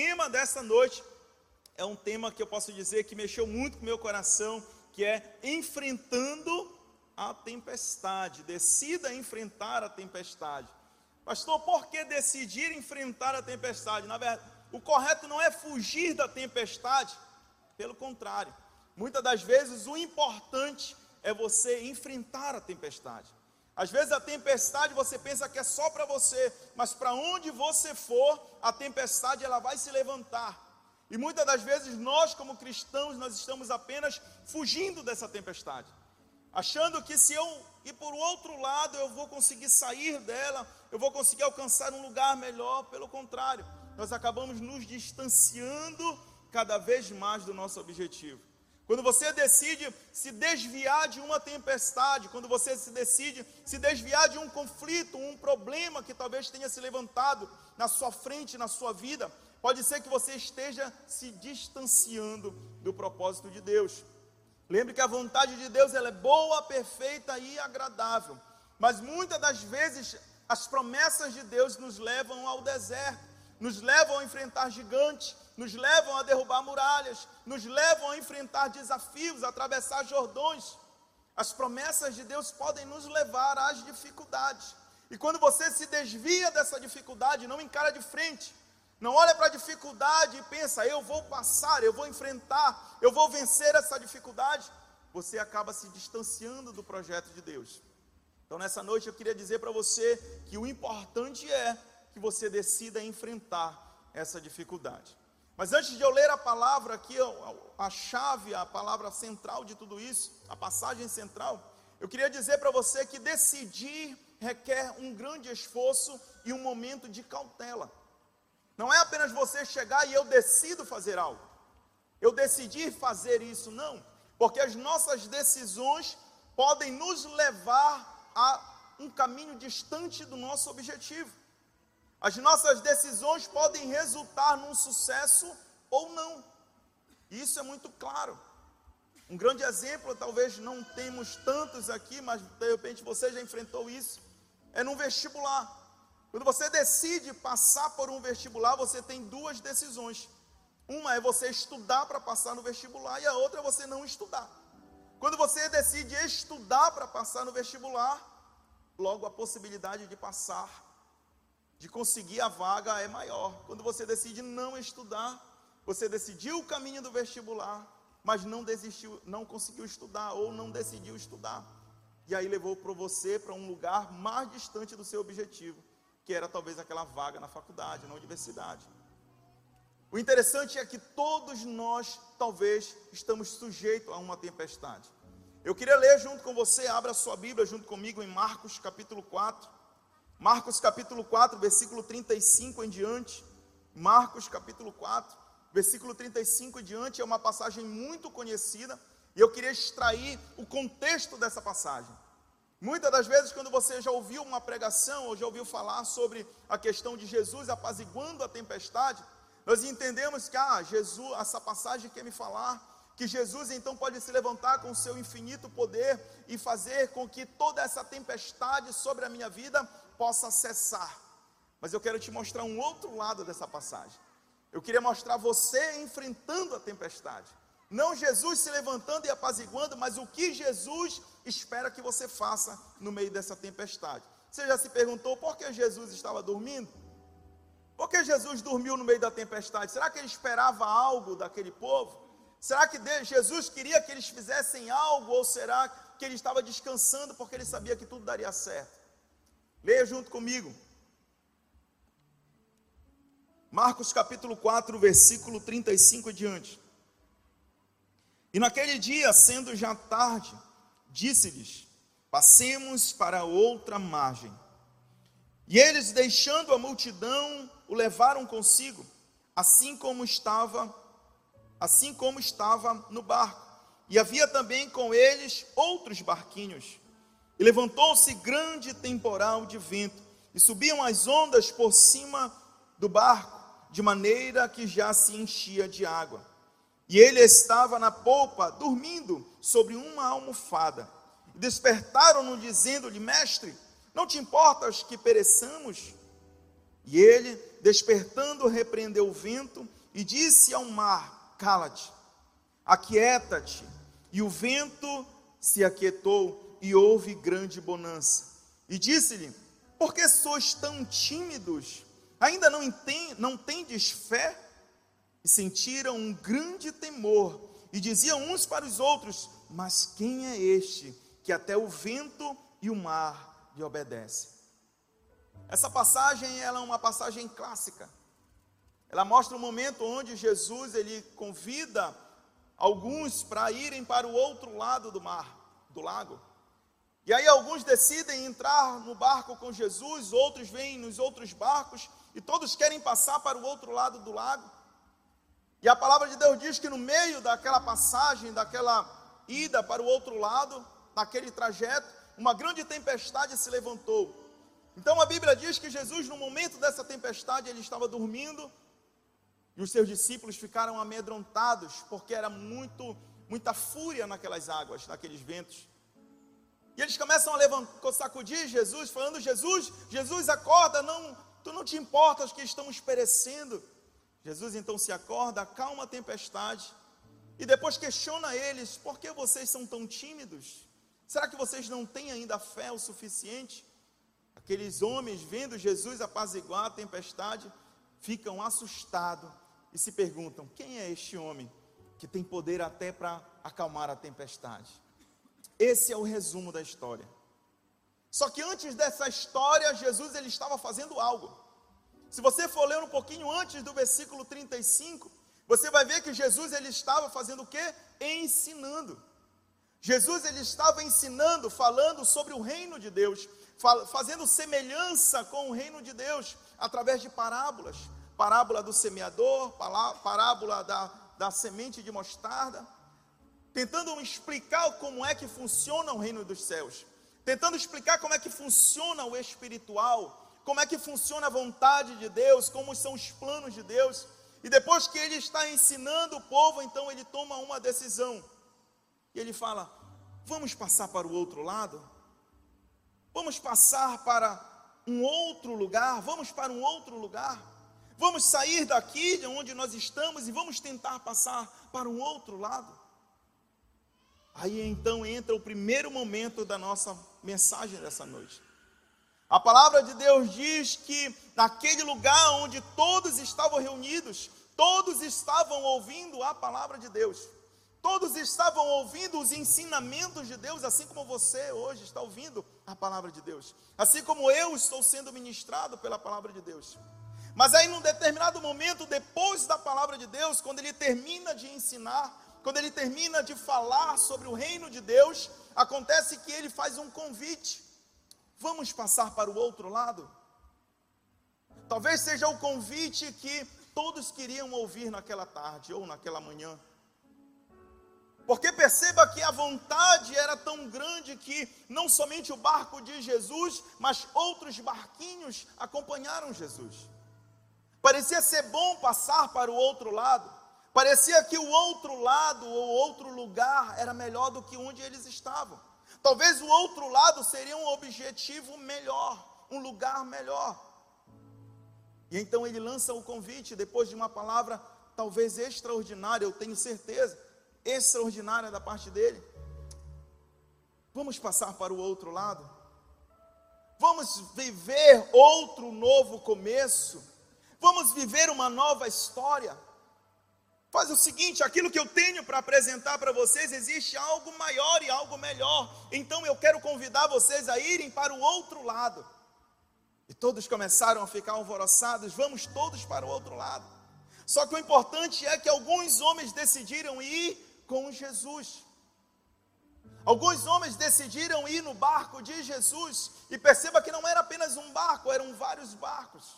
tema dessa noite é um tema que eu posso dizer que mexeu muito com o meu coração, que é enfrentando a tempestade. Decida enfrentar a tempestade. Pastor, por que decidir enfrentar a tempestade? Na verdade, o correto não é fugir da tempestade, pelo contrário. Muitas das vezes o importante é você enfrentar a tempestade. Às vezes a tempestade você pensa que é só para você, mas para onde você for, a tempestade ela vai se levantar. E muitas das vezes nós como cristãos nós estamos apenas fugindo dessa tempestade, achando que se eu ir por outro lado eu vou conseguir sair dela, eu vou conseguir alcançar um lugar melhor. Pelo contrário, nós acabamos nos distanciando cada vez mais do nosso objetivo. Quando você decide se desviar de uma tempestade, quando você se decide se desviar de um conflito, um problema que talvez tenha se levantado na sua frente, na sua vida, pode ser que você esteja se distanciando do propósito de Deus. Lembre que a vontade de Deus ela é boa, perfeita e agradável. Mas muitas das vezes as promessas de Deus nos levam ao deserto, nos levam a enfrentar gigantes, nos levam a derrubar muralhas, nos levam a enfrentar desafios, a atravessar Jordões. As promessas de Deus podem nos levar às dificuldades. E quando você se desvia dessa dificuldade, não encara de frente, não olha para a dificuldade e pensa, eu vou passar, eu vou enfrentar, eu vou vencer essa dificuldade, você acaba se distanciando do projeto de Deus. Então, nessa noite, eu queria dizer para você que o importante é que você decida enfrentar essa dificuldade. Mas antes de eu ler a palavra aqui, a chave, a palavra central de tudo isso, a passagem central, eu queria dizer para você que decidir requer um grande esforço e um momento de cautela. Não é apenas você chegar e eu decido fazer algo. Eu decidi fazer isso, não. Porque as nossas decisões podem nos levar a um caminho distante do nosso objetivo. As nossas decisões podem resultar num sucesso ou não. Isso é muito claro. Um grande exemplo, talvez não temos tantos aqui, mas de repente você já enfrentou isso, é num vestibular. Quando você decide passar por um vestibular, você tem duas decisões. Uma é você estudar para passar no vestibular e a outra é você não estudar. Quando você decide estudar para passar no vestibular, logo a possibilidade de passar de conseguir a vaga é maior. Quando você decide não estudar, você decidiu o caminho do vestibular, mas não desistiu, não conseguiu estudar ou não decidiu estudar. E aí levou para você para um lugar mais distante do seu objetivo, que era talvez aquela vaga na faculdade, na universidade. O interessante é que todos nós, talvez, estamos sujeitos a uma tempestade. Eu queria ler junto com você, abra sua Bíblia junto comigo em Marcos capítulo 4. Marcos capítulo 4, versículo 35 em diante. Marcos capítulo 4, versículo 35 em diante é uma passagem muito conhecida e eu queria extrair o contexto dessa passagem. Muitas das vezes, quando você já ouviu uma pregação ou já ouviu falar sobre a questão de Jesus apaziguando a tempestade, nós entendemos que, ah, Jesus, essa passagem quer me falar que Jesus então pode se levantar com seu infinito poder e fazer com que toda essa tempestade sobre a minha vida possa cessar. Mas eu quero te mostrar um outro lado dessa passagem. Eu queria mostrar você enfrentando a tempestade. Não Jesus se levantando e apaziguando, mas o que Jesus espera que você faça no meio dessa tempestade. Você já se perguntou por que Jesus estava dormindo? Por que Jesus dormiu no meio da tempestade? Será que ele esperava algo daquele povo? Será que Jesus queria que eles fizessem algo? Ou será que ele estava descansando porque ele sabia que tudo daria certo? Leia junto comigo. Marcos capítulo 4, versículo 35 e diante. E naquele dia, sendo já tarde, disse-lhes: Passemos para outra margem. E eles, deixando a multidão, o levaram consigo, assim como estava, assim como estava no barco. E havia também com eles outros barquinhos. E levantou-se grande temporal de vento, e subiam as ondas por cima do barco, de maneira que já se enchia de água. E ele estava na polpa, dormindo sobre uma almofada. Despertaram-no, dizendo-lhe: Mestre, não te importas que pereçamos? E ele, despertando, repreendeu o vento e disse ao mar: Cala-te, aquieta-te. E o vento se aquietou e houve grande bonança. E disse-lhe: Por que sois tão tímidos? Ainda não, entende, não tendes fé? E sentiram um grande temor e diziam uns para os outros: Mas quem é este que até o vento e o mar lhe obedecem? Essa passagem ela é uma passagem clássica. Ela mostra um momento onde Jesus ele convida alguns para irem para o outro lado do mar, do lago. E aí alguns decidem entrar no barco com Jesus, outros vêm nos outros barcos e todos querem passar para o outro lado do lago. E a palavra de Deus diz que no meio daquela passagem, daquela ida para o outro lado, naquele trajeto, uma grande tempestade se levantou. Então a Bíblia diz que Jesus, no momento dessa tempestade, ele estava dormindo e os seus discípulos ficaram amedrontados, porque era muito, muita fúria naquelas águas, naqueles ventos. E eles começam a levantar, sacudir Jesus, falando: Jesus, Jesus, acorda, não, tu não te importas que estamos perecendo. Jesus então se acorda, acalma a tempestade e depois questiona eles: por que vocês são tão tímidos? Será que vocês não têm ainda fé o suficiente? Aqueles homens, vendo Jesus apaziguar a tempestade, ficam assustados e se perguntam: quem é este homem que tem poder até para acalmar a tempestade? Esse é o resumo da história. Só que antes dessa história, Jesus ele estava fazendo algo. Se você for ler um pouquinho antes do versículo 35, você vai ver que Jesus ele estava fazendo o quê? Ensinando. Jesus ele estava ensinando, falando sobre o reino de Deus, fazendo semelhança com o reino de Deus através de parábolas parábola do semeador, parábola da, da semente de mostarda, tentando explicar como é que funciona o reino dos céus, tentando explicar como é que funciona o espiritual, como é que funciona a vontade de Deus, como são os planos de Deus. E depois que ele está ensinando o povo, então ele toma uma decisão. E ele fala: Vamos passar para o outro lado? Vamos passar para um outro lugar? Vamos para um outro lugar? Vamos sair daqui de onde nós estamos e vamos tentar passar para um outro lado. Aí então entra o primeiro momento da nossa mensagem dessa noite. A palavra de Deus diz que naquele lugar onde todos estavam reunidos, todos estavam ouvindo a palavra de Deus. Todos estavam ouvindo os ensinamentos de Deus, assim como você hoje está ouvindo a palavra de Deus. Assim como eu estou sendo ministrado pela palavra de Deus. Mas aí, num determinado momento, depois da palavra de Deus, quando ele termina de ensinar, quando ele termina de falar sobre o reino de Deus, acontece que ele faz um convite. Vamos passar para o outro lado? Talvez seja o convite que todos queriam ouvir naquela tarde ou naquela manhã. Porque perceba que a vontade era tão grande que não somente o barco de Jesus, mas outros barquinhos acompanharam Jesus. Parecia ser bom passar para o outro lado. Parecia que o outro lado ou outro lugar era melhor do que onde eles estavam. Talvez o outro lado seria um objetivo melhor, um lugar melhor. E então ele lança o convite depois de uma palavra talvez extraordinária, eu tenho certeza, extraordinária da parte dele. Vamos passar para o outro lado? Vamos viver outro novo começo? Vamos viver uma nova história. Faz o seguinte: aquilo que eu tenho para apresentar para vocês, existe algo maior e algo melhor. Então eu quero convidar vocês a irem para o outro lado. E todos começaram a ficar alvoroçados: vamos todos para o outro lado. Só que o importante é que alguns homens decidiram ir com Jesus. Alguns homens decidiram ir no barco de Jesus. E perceba que não era apenas um barco, eram vários barcos.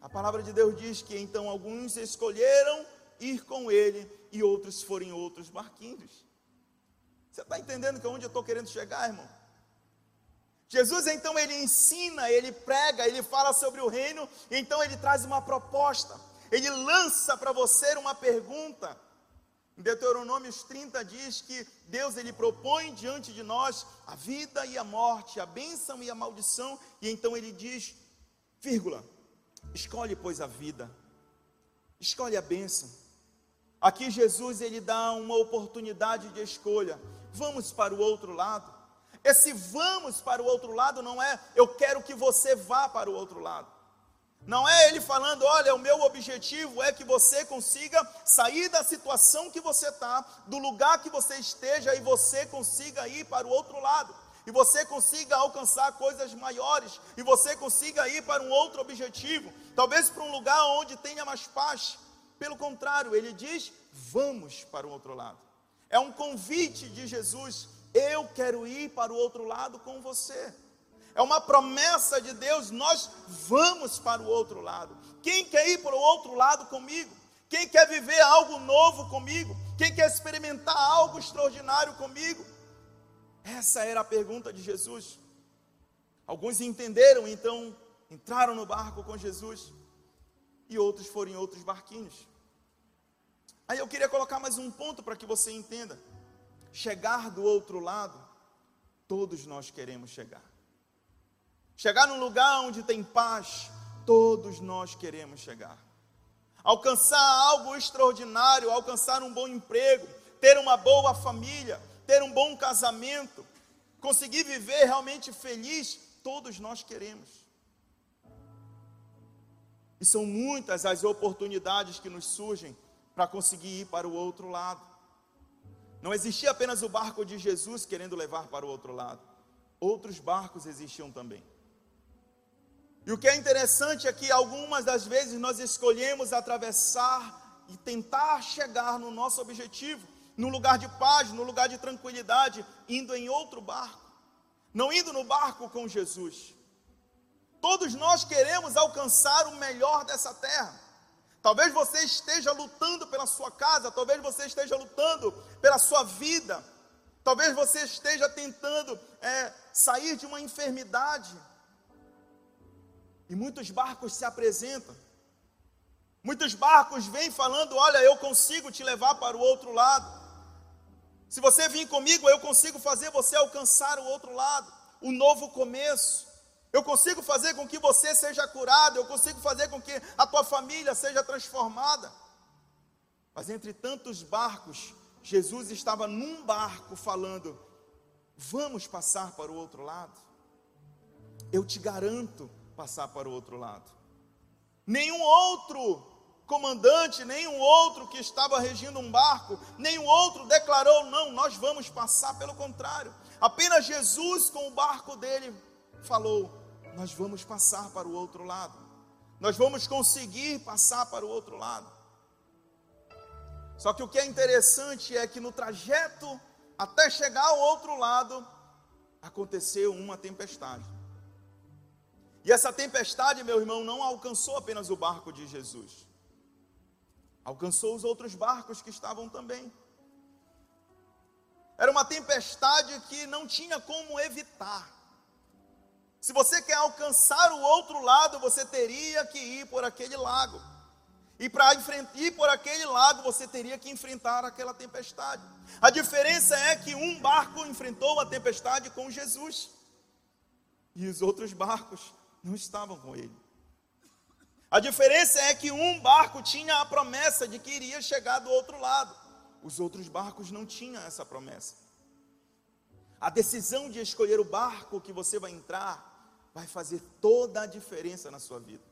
A palavra de Deus diz que então alguns escolheram ir com ele e outros foram em outros barquinhos. Você está entendendo que é onde eu estou querendo chegar, irmão? Jesus então ele ensina, ele prega, ele fala sobre o reino, então ele traz uma proposta, ele lança para você uma pergunta. Em Deuteronômios 30 diz que Deus ele propõe diante de nós a vida e a morte, a bênção e a maldição, e então ele diz, vírgula, Escolhe, pois, a vida. Escolhe a bênção. Aqui Jesus ele dá uma oportunidade de escolha. Vamos para o outro lado. Esse vamos para o outro lado não é eu quero que você vá para o outro lado. Não é ele falando, olha, o meu objetivo é que você consiga sair da situação que você está, do lugar que você esteja, e você consiga ir para o outro lado, e você consiga alcançar coisas maiores, e você consiga ir para um outro objetivo, talvez para um lugar onde tenha mais paz. Pelo contrário, ele diz: vamos para o outro lado. É um convite de Jesus, eu quero ir para o outro lado com você é uma promessa de Deus, nós vamos para o outro lado. Quem quer ir para o outro lado comigo? Quem quer viver algo novo comigo? Quem quer experimentar algo extraordinário comigo? Essa era a pergunta de Jesus. Alguns entenderam, então entraram no barco com Jesus, e outros foram em outros barquinhos. Aí eu queria colocar mais um ponto para que você entenda. Chegar do outro lado, todos nós queremos chegar. Chegar num lugar onde tem paz, todos nós queremos chegar. Alcançar algo extraordinário, alcançar um bom emprego, ter uma boa família, ter um bom casamento, conseguir viver realmente feliz, todos nós queremos. E são muitas as oportunidades que nos surgem para conseguir ir para o outro lado. Não existia apenas o barco de Jesus querendo levar para o outro lado, outros barcos existiam também. E o que é interessante é que algumas das vezes nós escolhemos atravessar e tentar chegar no nosso objetivo, no lugar de paz, no lugar de tranquilidade, indo em outro barco, não indo no barco com Jesus. Todos nós queremos alcançar o melhor dessa terra. Talvez você esteja lutando pela sua casa, talvez você esteja lutando pela sua vida, talvez você esteja tentando é, sair de uma enfermidade e muitos barcos se apresentam. Muitos barcos vêm falando: Olha, eu consigo te levar para o outro lado. Se você vir comigo, eu consigo fazer você alcançar o outro lado, o novo começo. Eu consigo fazer com que você seja curado, eu consigo fazer com que a tua família seja transformada. Mas entre tantos barcos, Jesus estava num barco falando: Vamos passar para o outro lado. Eu te garanto passar para o outro lado. Nenhum outro comandante, nenhum outro que estava regindo um barco, nenhum outro declarou: não, nós vamos passar, pelo contrário. Apenas Jesus, com o barco dele, falou: nós vamos passar para o outro lado, nós vamos conseguir passar para o outro lado. Só que o que é interessante é que no trajeto até chegar ao outro lado, aconteceu uma tempestade. E essa tempestade, meu irmão, não alcançou apenas o barco de Jesus, alcançou os outros barcos que estavam também. Era uma tempestade que não tinha como evitar. Se você quer alcançar o outro lado, você teria que ir por aquele lago. E para ir por aquele lago, você teria que enfrentar aquela tempestade. A diferença é que um barco enfrentou a tempestade com Jesus, e os outros barcos não estavam com ele. A diferença é que um barco tinha a promessa de que iria chegar do outro lado, os outros barcos não tinham essa promessa. A decisão de escolher o barco que você vai entrar vai fazer toda a diferença na sua vida.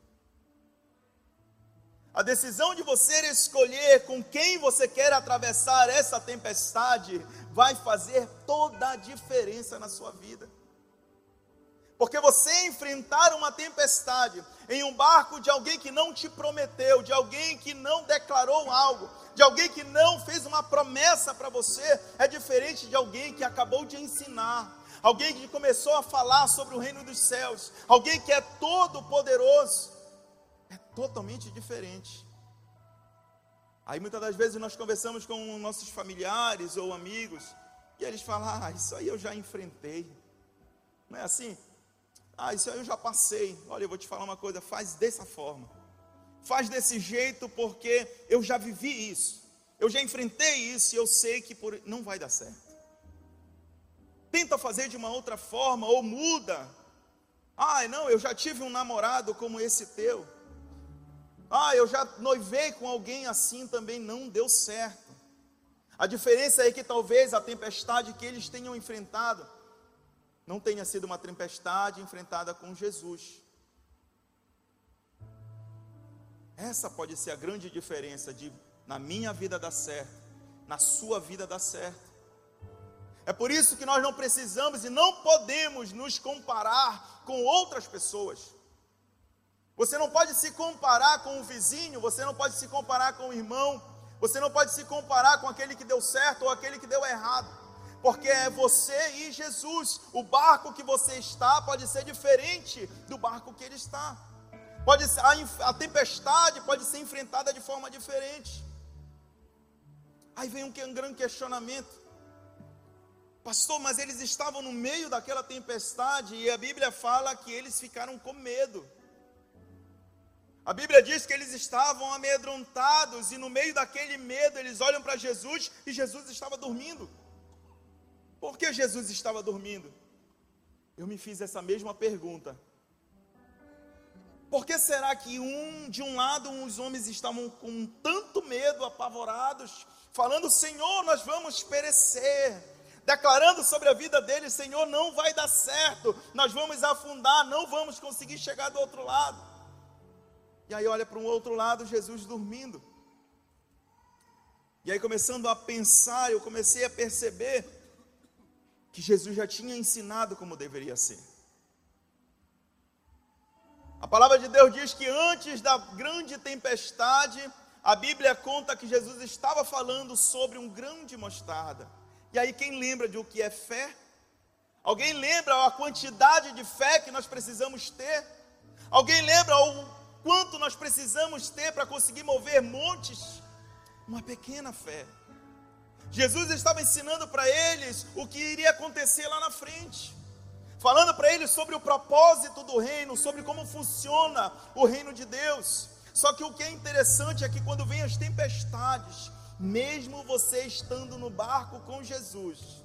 A decisão de você escolher com quem você quer atravessar essa tempestade vai fazer toda a diferença na sua vida. Porque você enfrentar uma tempestade em um barco de alguém que não te prometeu, de alguém que não declarou algo, de alguém que não fez uma promessa para você, é diferente de alguém que acabou de ensinar, alguém que começou a falar sobre o reino dos céus, alguém que é todo poderoso. É totalmente diferente. Aí muitas das vezes nós conversamos com nossos familiares ou amigos, e eles falam: Ah, isso aí eu já enfrentei. Não é assim? Ah, isso aí eu já passei. Olha, eu vou te falar uma coisa: faz dessa forma. Faz desse jeito, porque eu já vivi isso. Eu já enfrentei isso e eu sei que por... não vai dar certo. Tenta fazer de uma outra forma ou muda. Ah, não, eu já tive um namorado como esse teu. Ah, eu já noivei com alguém assim também, não deu certo. A diferença é que talvez a tempestade que eles tenham enfrentado não tenha sido uma tempestade enfrentada com Jesus. Essa pode ser a grande diferença de na minha vida dar certo, na sua vida dar certo. É por isso que nós não precisamos e não podemos nos comparar com outras pessoas. Você não pode se comparar com o vizinho, você não pode se comparar com o irmão, você não pode se comparar com aquele que deu certo ou aquele que deu errado, porque é você e Jesus. O barco que você está pode ser diferente do barco que ele está. Pode ser, a, a tempestade pode ser enfrentada de forma diferente. Aí vem um, um grande questionamento. Pastor, mas eles estavam no meio daquela tempestade e a Bíblia fala que eles ficaram com medo. A Bíblia diz que eles estavam amedrontados e no meio daquele medo eles olham para Jesus e Jesus estava dormindo. Por que Jesus estava dormindo? Eu me fiz essa mesma pergunta. Por que será que um de um lado os homens estavam com tanto medo, apavorados, falando: "Senhor, nós vamos perecer"? Declarando sobre a vida deles: "Senhor, não vai dar certo, nós vamos afundar, não vamos conseguir chegar do outro lado". E aí olha para um outro lado, Jesus dormindo. E aí começando a pensar, eu comecei a perceber que Jesus já tinha ensinado como deveria ser. A palavra de Deus diz que antes da grande tempestade, a Bíblia conta que Jesus estava falando sobre um grão de mostarda. E aí quem lembra de o que é fé? Alguém lembra a quantidade de fé que nós precisamos ter? Alguém lembra o Quanto nós precisamos ter para conseguir mover montes? Uma pequena fé. Jesus estava ensinando para eles o que iria acontecer lá na frente, falando para eles sobre o propósito do reino, sobre como funciona o reino de Deus. Só que o que é interessante é que quando vem as tempestades, mesmo você estando no barco com Jesus,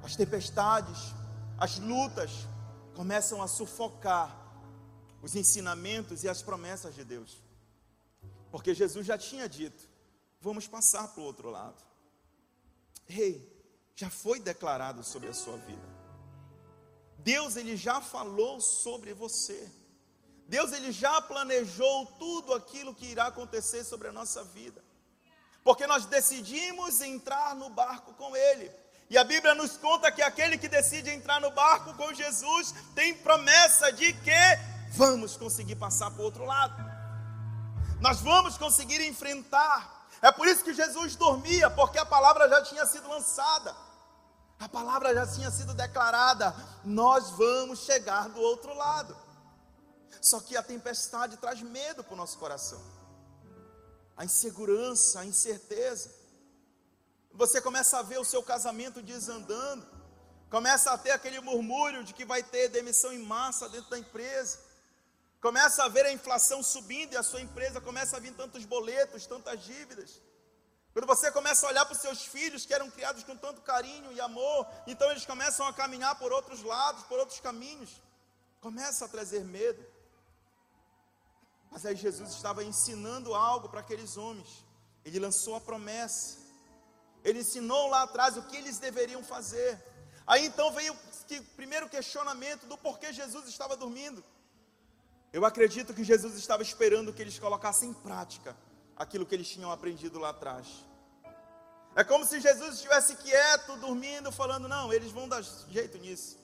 as tempestades, as lutas começam a sufocar os ensinamentos e as promessas de Deus. Porque Jesus já tinha dito: vamos passar para o outro lado. Rei, já foi declarado sobre a sua vida. Deus ele já falou sobre você. Deus ele já planejou tudo aquilo que irá acontecer sobre a nossa vida. Porque nós decidimos entrar no barco com ele. E a Bíblia nos conta que aquele que decide entrar no barco com Jesus tem promessa de que vamos conseguir passar para o outro lado. Nós vamos conseguir enfrentar. É por isso que Jesus dormia, porque a palavra já tinha sido lançada. A palavra já tinha sido declarada. Nós vamos chegar do outro lado. Só que a tempestade traz medo para o nosso coração. A insegurança, a incerteza. Você começa a ver o seu casamento desandando. Começa a ter aquele murmúrio de que vai ter demissão em massa dentro da empresa. Começa a ver a inflação subindo e a sua empresa começa a vir tantos boletos, tantas dívidas. Quando você começa a olhar para os seus filhos que eram criados com tanto carinho e amor, então eles começam a caminhar por outros lados, por outros caminhos. Começa a trazer medo. Mas aí Jesus estava ensinando algo para aqueles homens. Ele lançou a promessa. Ele ensinou lá atrás o que eles deveriam fazer. Aí então veio o primeiro questionamento do porquê Jesus estava dormindo. Eu acredito que Jesus estava esperando que eles colocassem em prática aquilo que eles tinham aprendido lá atrás. É como se Jesus estivesse quieto, dormindo, falando: não, eles vão dar jeito nisso.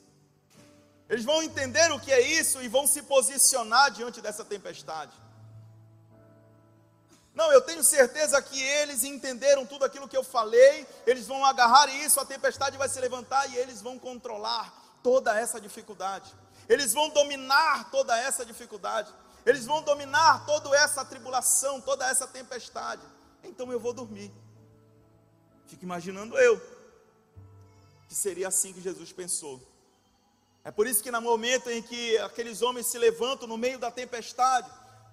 Eles vão entender o que é isso e vão se posicionar diante dessa tempestade. Não, eu tenho certeza que eles entenderam tudo aquilo que eu falei, eles vão agarrar isso, a tempestade vai se levantar e eles vão controlar toda essa dificuldade eles vão dominar toda essa dificuldade, eles vão dominar toda essa tribulação, toda essa tempestade. Então eu vou dormir. Fico imaginando eu, que seria assim que Jesus pensou. É por isso que no momento em que aqueles homens se levantam no meio da tempestade,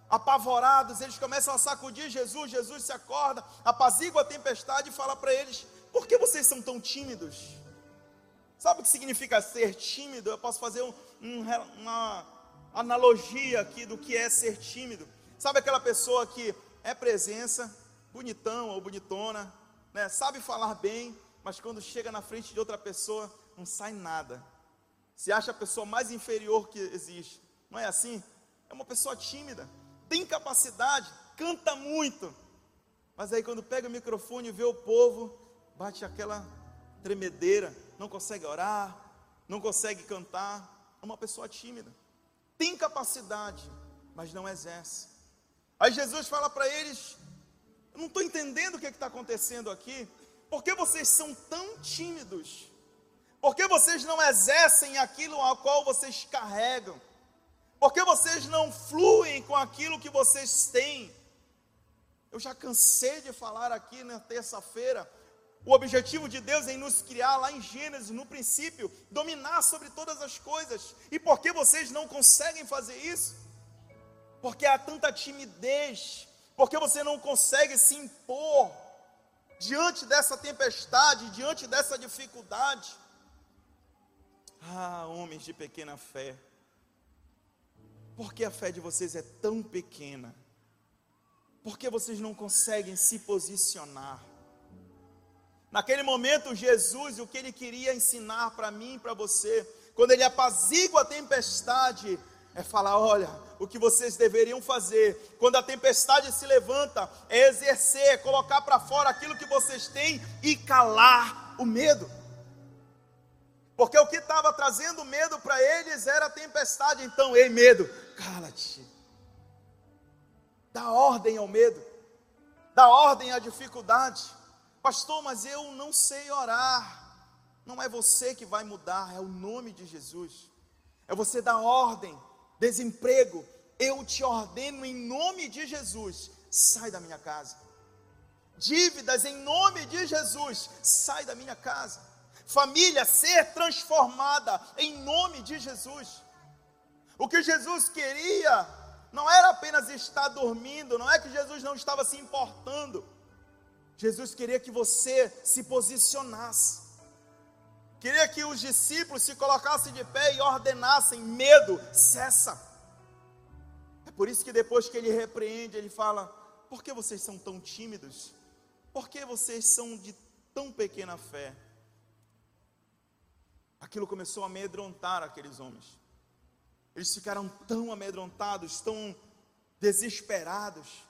apavorados, eles começam a sacudir Jesus, Jesus se acorda, apazigua a tempestade e fala para eles: Por que vocês são tão tímidos? Sabe o que significa ser tímido? Eu posso fazer um, um, uma analogia aqui do que é ser tímido. Sabe aquela pessoa que é presença, bonitão ou bonitona, né? sabe falar bem, mas quando chega na frente de outra pessoa, não sai nada. Se acha a pessoa mais inferior que existe. Não é assim? É uma pessoa tímida, tem capacidade, canta muito. Mas aí quando pega o microfone e vê o povo, bate aquela tremedeira, não consegue orar, não consegue cantar. É uma pessoa tímida. Tem capacidade, mas não exerce. Aí Jesus fala para eles: Eu não estou entendendo o que é está acontecendo aqui. Por que vocês são tão tímidos? Por que vocês não exercem aquilo ao qual vocês carregam? Por que vocês não fluem com aquilo que vocês têm? Eu já cansei de falar aqui na terça-feira. O objetivo de Deus é em nos criar lá em Gênesis, no princípio, dominar sobre todas as coisas. E por que vocês não conseguem fazer isso? Porque há tanta timidez, porque você não consegue se impor diante dessa tempestade, diante dessa dificuldade. Ah, homens de pequena fé, por que a fé de vocês é tão pequena? Por que vocês não conseguem se posicionar? Naquele momento, Jesus, o que ele queria ensinar para mim e para você, quando ele apazigua a tempestade, é falar: olha, o que vocês deveriam fazer quando a tempestade se levanta é exercer, é colocar para fora aquilo que vocês têm e calar o medo. Porque o que estava trazendo medo para eles era a tempestade. Então, ei, medo, cala-te. Dá ordem ao medo, dá ordem à dificuldade. Pastor, mas eu não sei orar. Não é você que vai mudar, é o nome de Jesus. É você dar ordem desemprego, eu te ordeno em nome de Jesus, sai da minha casa. Dívidas em nome de Jesus, sai da minha casa. Família ser transformada em nome de Jesus. O que Jesus queria não era apenas estar dormindo, não é que Jesus não estava se importando. Jesus queria que você se posicionasse. Queria que os discípulos se colocassem de pé e ordenassem: medo, cessa. É por isso que depois que ele repreende, ele fala: por que vocês são tão tímidos? Por que vocês são de tão pequena fé? Aquilo começou a amedrontar aqueles homens. Eles ficaram tão amedrontados, tão desesperados.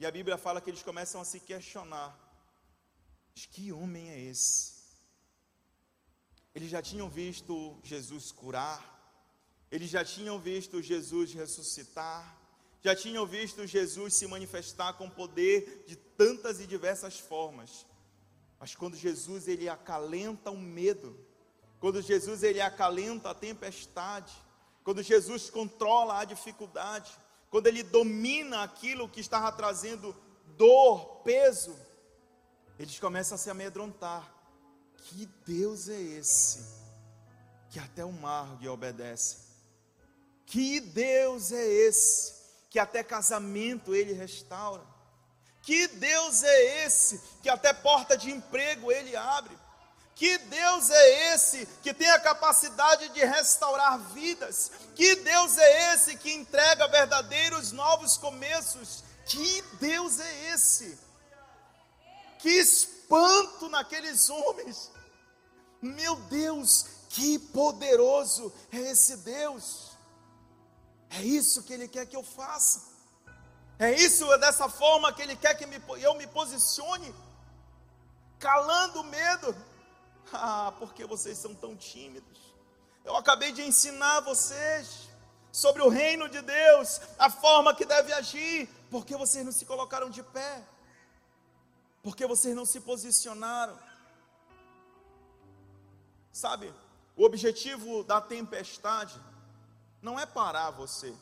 E a Bíblia fala que eles começam a se questionar: que homem é esse? Eles já tinham visto Jesus curar, eles já tinham visto Jesus ressuscitar, já tinham visto Jesus se manifestar com poder de tantas e diversas formas. Mas quando Jesus ele acalenta o medo, quando Jesus ele acalenta a tempestade, quando Jesus controla a dificuldade, quando ele domina aquilo que estava trazendo dor, peso, eles começam a se amedrontar. Que Deus é esse que até o mar lhe obedece? Que Deus é esse que até casamento ele restaura? Que Deus é esse que até porta de emprego ele abre? Que Deus é esse que tem a capacidade de restaurar vidas? Que Deus é esse que entrega verdadeiros novos começos? Que Deus é esse? Que espanto naqueles homens. Meu Deus, que poderoso é esse Deus. É isso que Ele quer que eu faça. É isso, é dessa forma que Ele quer que eu me posicione, calando o medo. Ah, porque vocês são tão tímidos. Eu acabei de ensinar vocês sobre o reino de Deus, a forma que deve agir, porque vocês não se colocaram de pé porque vocês não se posicionaram. Sabe, o objetivo da tempestade não é parar você.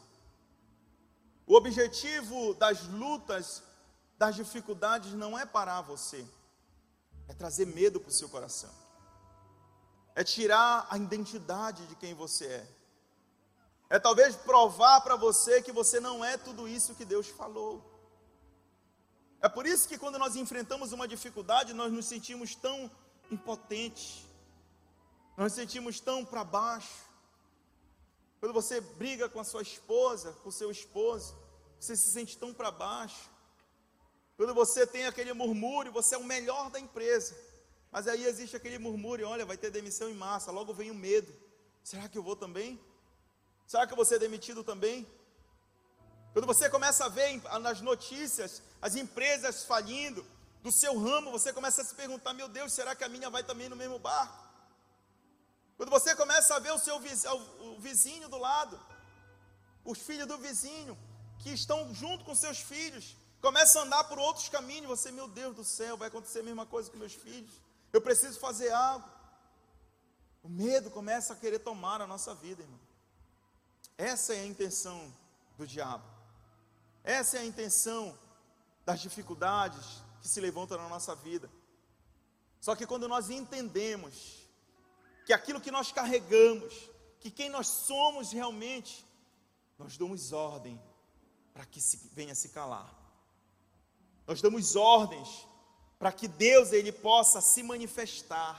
O objetivo das lutas, das dificuldades não é parar você. É trazer medo para o seu coração. É tirar a identidade de quem você é. É talvez provar para você que você não é tudo isso que Deus falou. É por isso que quando nós enfrentamos uma dificuldade, nós nos sentimos tão impotentes, nós nos sentimos tão para baixo. Quando você briga com a sua esposa, com o seu esposo, você se sente tão para baixo. Quando você tem aquele murmúrio, você é o melhor da empresa. Mas aí existe aquele murmúrio, olha, vai ter demissão em massa, logo vem o medo. Será que eu vou também? Será que eu vou ser demitido também? Quando você começa a ver nas notícias as empresas falindo, do seu ramo, você começa a se perguntar: meu Deus, será que a minha vai também no mesmo barco? Quando você começa a ver o seu vizinho do lado, os filhos do vizinho, que estão junto com seus filhos, começam a andar por outros caminhos, você, meu Deus do céu, vai acontecer a mesma coisa com meus filhos. Eu preciso fazer algo. O medo começa a querer tomar a nossa vida, irmão. Essa é a intenção do diabo. Essa é a intenção das dificuldades que se levantam na nossa vida. Só que quando nós entendemos que aquilo que nós carregamos, que quem nós somos realmente, nós damos ordem para que se, venha se calar. Nós damos ordens para que Deus ele possa se manifestar.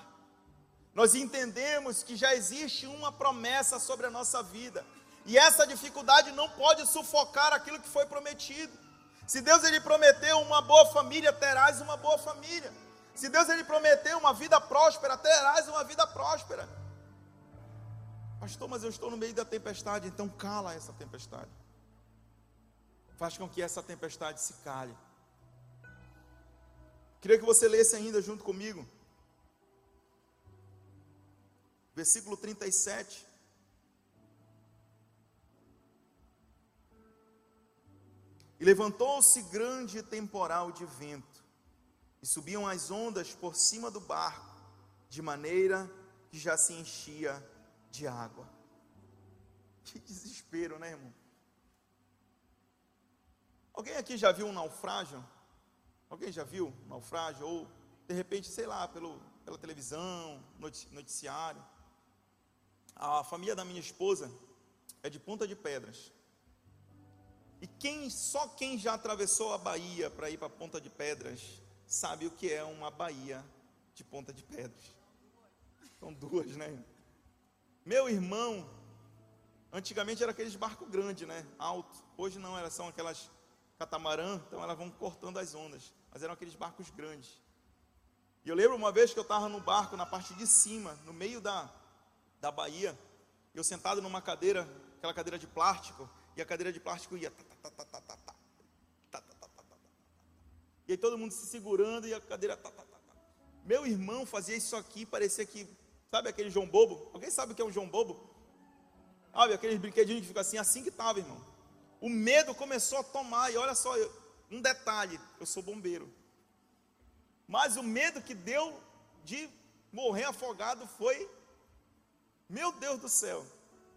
Nós entendemos que já existe uma promessa sobre a nossa vida. E essa dificuldade não pode sufocar aquilo que foi prometido. Se Deus ele prometeu uma boa família, terás uma boa família. Se Deus ele prometeu uma vida próspera, terás uma vida próspera. Pastor, mas eu estou no meio da tempestade, então cala essa tempestade. Faz com que essa tempestade se cale. Queria que você lesse ainda junto comigo. Versículo 37. E levantou-se grande temporal de vento, e subiam as ondas por cima do barco, de maneira que já se enchia de água. Que desespero, né, irmão? Alguém aqui já viu um naufrágio? Alguém já viu um naufrágio? Ou, de repente, sei lá, pelo, pela televisão, noticiário. A família da minha esposa é de Ponta de Pedras. E quem só quem já atravessou a Bahia para ir para Ponta de Pedras sabe o que é uma Bahia de Ponta de Pedras. São duas, né? Meu irmão, antigamente era aqueles barcos grandes, né? Alto. Hoje não, elas são aquelas catamarã, então elas vão cortando as ondas. Mas eram aqueles barcos grandes. E eu lembro uma vez que eu estava no barco na parte de cima, no meio da, da Bahia, eu sentado numa cadeira, aquela cadeira de plástico, e a cadeira de plástico ia. E aí todo mundo se segurando e a cadeira. Meu irmão fazia isso aqui, parecia que. Sabe aquele João Bobo? Alguém sabe o que é um João Bobo? Sabe aqueles brinquedinhos que ficam assim, assim que estava, irmão. O medo começou a tomar, e olha só, um detalhe: eu sou bombeiro. Mas o medo que deu de morrer afogado foi, meu Deus do céu,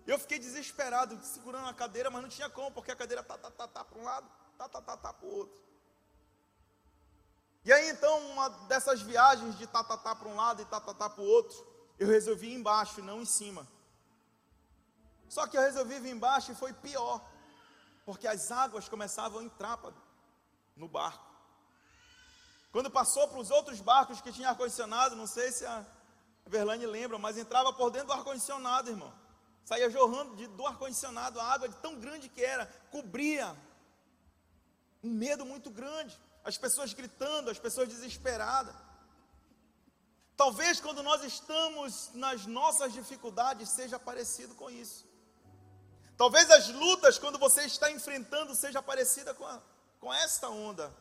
eu fiquei desesperado, segurando a cadeira, mas não tinha como, porque a cadeira tá, tá, tá, tá para um lado, tá, tá, tá, tá para o outro. E aí então, uma dessas viagens de tá, tá, tá para um lado e tá, tá, para o outro, eu resolvi ir embaixo, não em cima. Só que eu resolvi vir embaixo e foi pior, porque as águas começavam a entrar no barco. Quando passou para os outros barcos que tinham ar-condicionado, não sei se a Verlane lembra, mas entrava por dentro do ar-condicionado, irmão saía jorrando de, do ar-condicionado a água de tão grande que era, cobria. Um medo muito grande. As pessoas gritando, as pessoas desesperadas. Talvez quando nós estamos nas nossas dificuldades seja parecido com isso. Talvez as lutas quando você está enfrentando seja parecida com, a, com esta onda.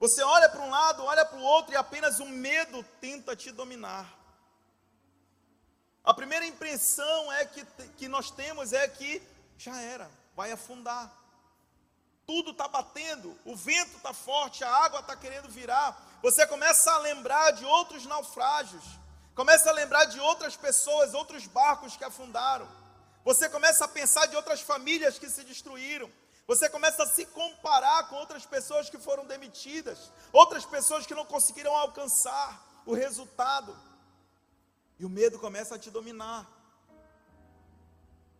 Você olha para um lado, olha para o outro e apenas o medo tenta te dominar. A primeira impressão é que, que nós temos é que já era, vai afundar. Tudo está batendo, o vento está forte, a água está querendo virar. Você começa a lembrar de outros naufrágios, começa a lembrar de outras pessoas, outros barcos que afundaram. Você começa a pensar de outras famílias que se destruíram. Você começa a se comparar com outras pessoas que foram demitidas, outras pessoas que não conseguiram alcançar o resultado. E o medo começa a te dominar.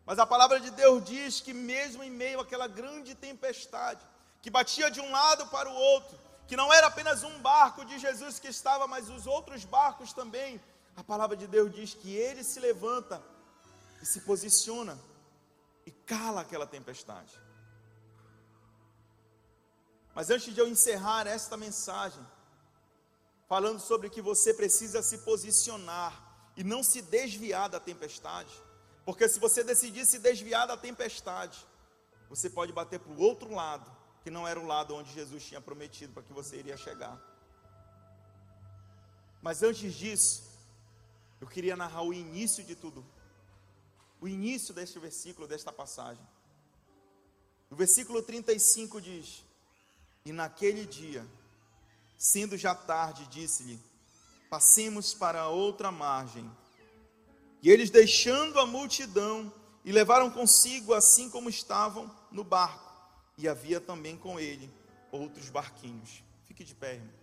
Mas a palavra de Deus diz que, mesmo em meio àquela grande tempestade, que batia de um lado para o outro, que não era apenas um barco de Jesus que estava, mas os outros barcos também, a palavra de Deus diz que ele se levanta e se posiciona e cala aquela tempestade. Mas antes de eu encerrar esta mensagem, falando sobre que você precisa se posicionar e não se desviar da tempestade, porque se você decidir se desviar da tempestade, você pode bater para o outro lado, que não era o lado onde Jesus tinha prometido para que você iria chegar. Mas antes disso, eu queria narrar o início de tudo, o início deste versículo, desta passagem. O versículo 35 diz: E naquele dia, sendo já tarde, disse-lhe: Passemos para outra margem. E eles, deixando a multidão, e levaram consigo, assim como estavam, no barco. E havia também com ele outros barquinhos. Fique de pé, irmão.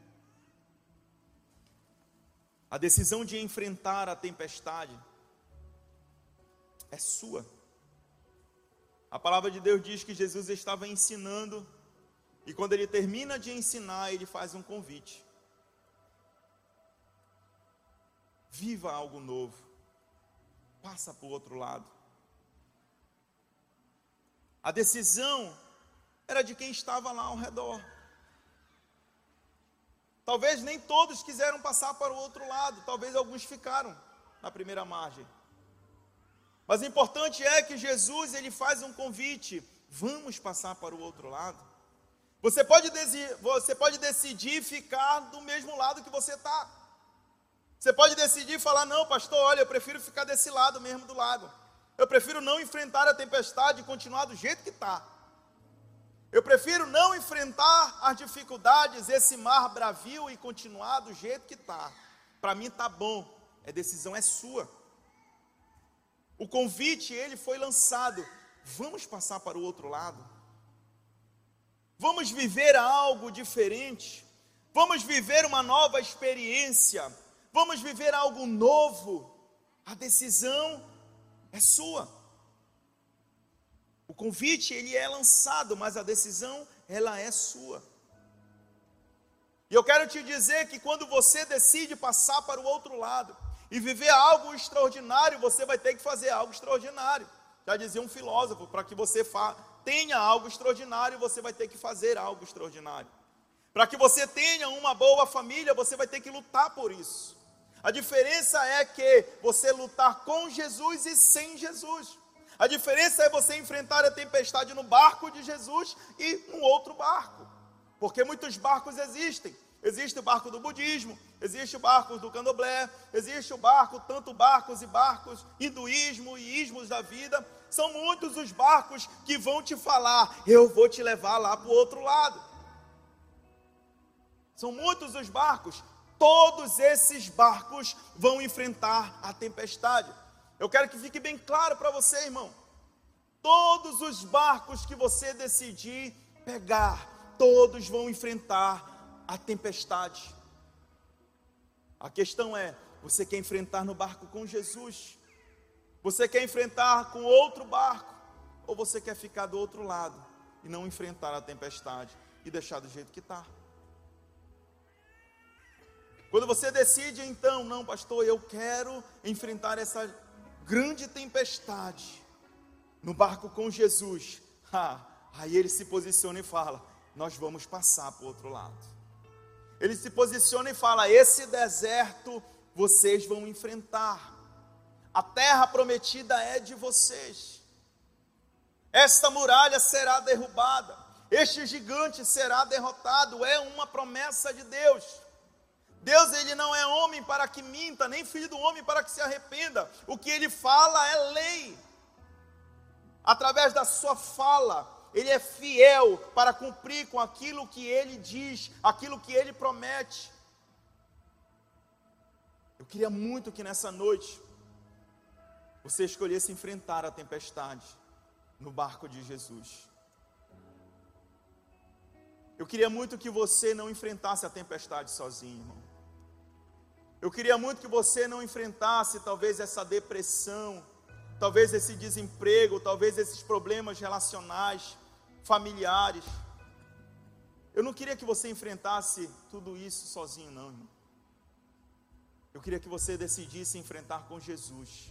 A decisão de enfrentar a tempestade é sua. A palavra de Deus diz que Jesus estava ensinando, e quando ele termina de ensinar, ele faz um convite. Viva algo novo, passa para o outro lado. A decisão era de quem estava lá ao redor. Talvez nem todos quiseram passar para o outro lado, talvez alguns ficaram na primeira margem. Mas o importante é que Jesus ele faz um convite: vamos passar para o outro lado. Você pode, você pode decidir ficar do mesmo lado que você está. Você pode decidir falar: não, pastor, olha, eu prefiro ficar desse lado mesmo do lago. Eu prefiro não enfrentar a tempestade e continuar do jeito que está. Eu prefiro não enfrentar as dificuldades, esse mar bravio e continuar do jeito que está. Para mim está bom. A decisão é sua. O convite, ele foi lançado. Vamos passar para o outro lado. Vamos viver algo diferente. Vamos viver uma nova experiência. Vamos viver algo novo. A decisão é sua. O convite ele é lançado, mas a decisão ela é sua. E eu quero te dizer que quando você decide passar para o outro lado, e viver algo extraordinário, você vai ter que fazer algo extraordinário. Já dizia um filósofo: para que você tenha algo extraordinário, você vai ter que fazer algo extraordinário. Para que você tenha uma boa família, você vai ter que lutar por isso. A diferença é que você lutar com Jesus e sem Jesus. A diferença é você enfrentar a tempestade no barco de Jesus e no outro barco. Porque muitos barcos existem. Existe o barco do budismo, existe o barco do candomblé, existe o barco, tanto barcos e barcos, hinduísmo e ismos da vida. São muitos os barcos que vão te falar, eu vou te levar lá para o outro lado. São muitos os barcos, todos esses barcos vão enfrentar a tempestade. Eu quero que fique bem claro para você, irmão. Todos os barcos que você decidir pegar, todos vão enfrentar a tempestade. A questão é: você quer enfrentar no barco com Jesus? Você quer enfrentar com outro barco? Ou você quer ficar do outro lado e não enfrentar a tempestade e deixar do jeito que está? Quando você decide, então, não, pastor, eu quero enfrentar essa grande tempestade no barco com Jesus. Ah, aí ele se posiciona e fala: Nós vamos passar para o outro lado ele se posiciona e fala: Esse deserto vocês vão enfrentar, a terra prometida é de vocês, esta muralha será derrubada, este gigante será derrotado, é uma promessa de Deus. Deus ele não é homem para que minta, nem filho do homem para que se arrependa. O que ele fala é lei. Através da sua fala, ele é fiel para cumprir com aquilo que ele diz, aquilo que ele promete. Eu queria muito que nessa noite você escolhesse enfrentar a tempestade no barco de Jesus. Eu queria muito que você não enfrentasse a tempestade sozinho, irmão. Eu queria muito que você não enfrentasse talvez essa depressão, talvez esse desemprego, talvez esses problemas relacionais familiares. Eu não queria que você enfrentasse tudo isso sozinho, não, irmão. Eu queria que você decidisse enfrentar com Jesus.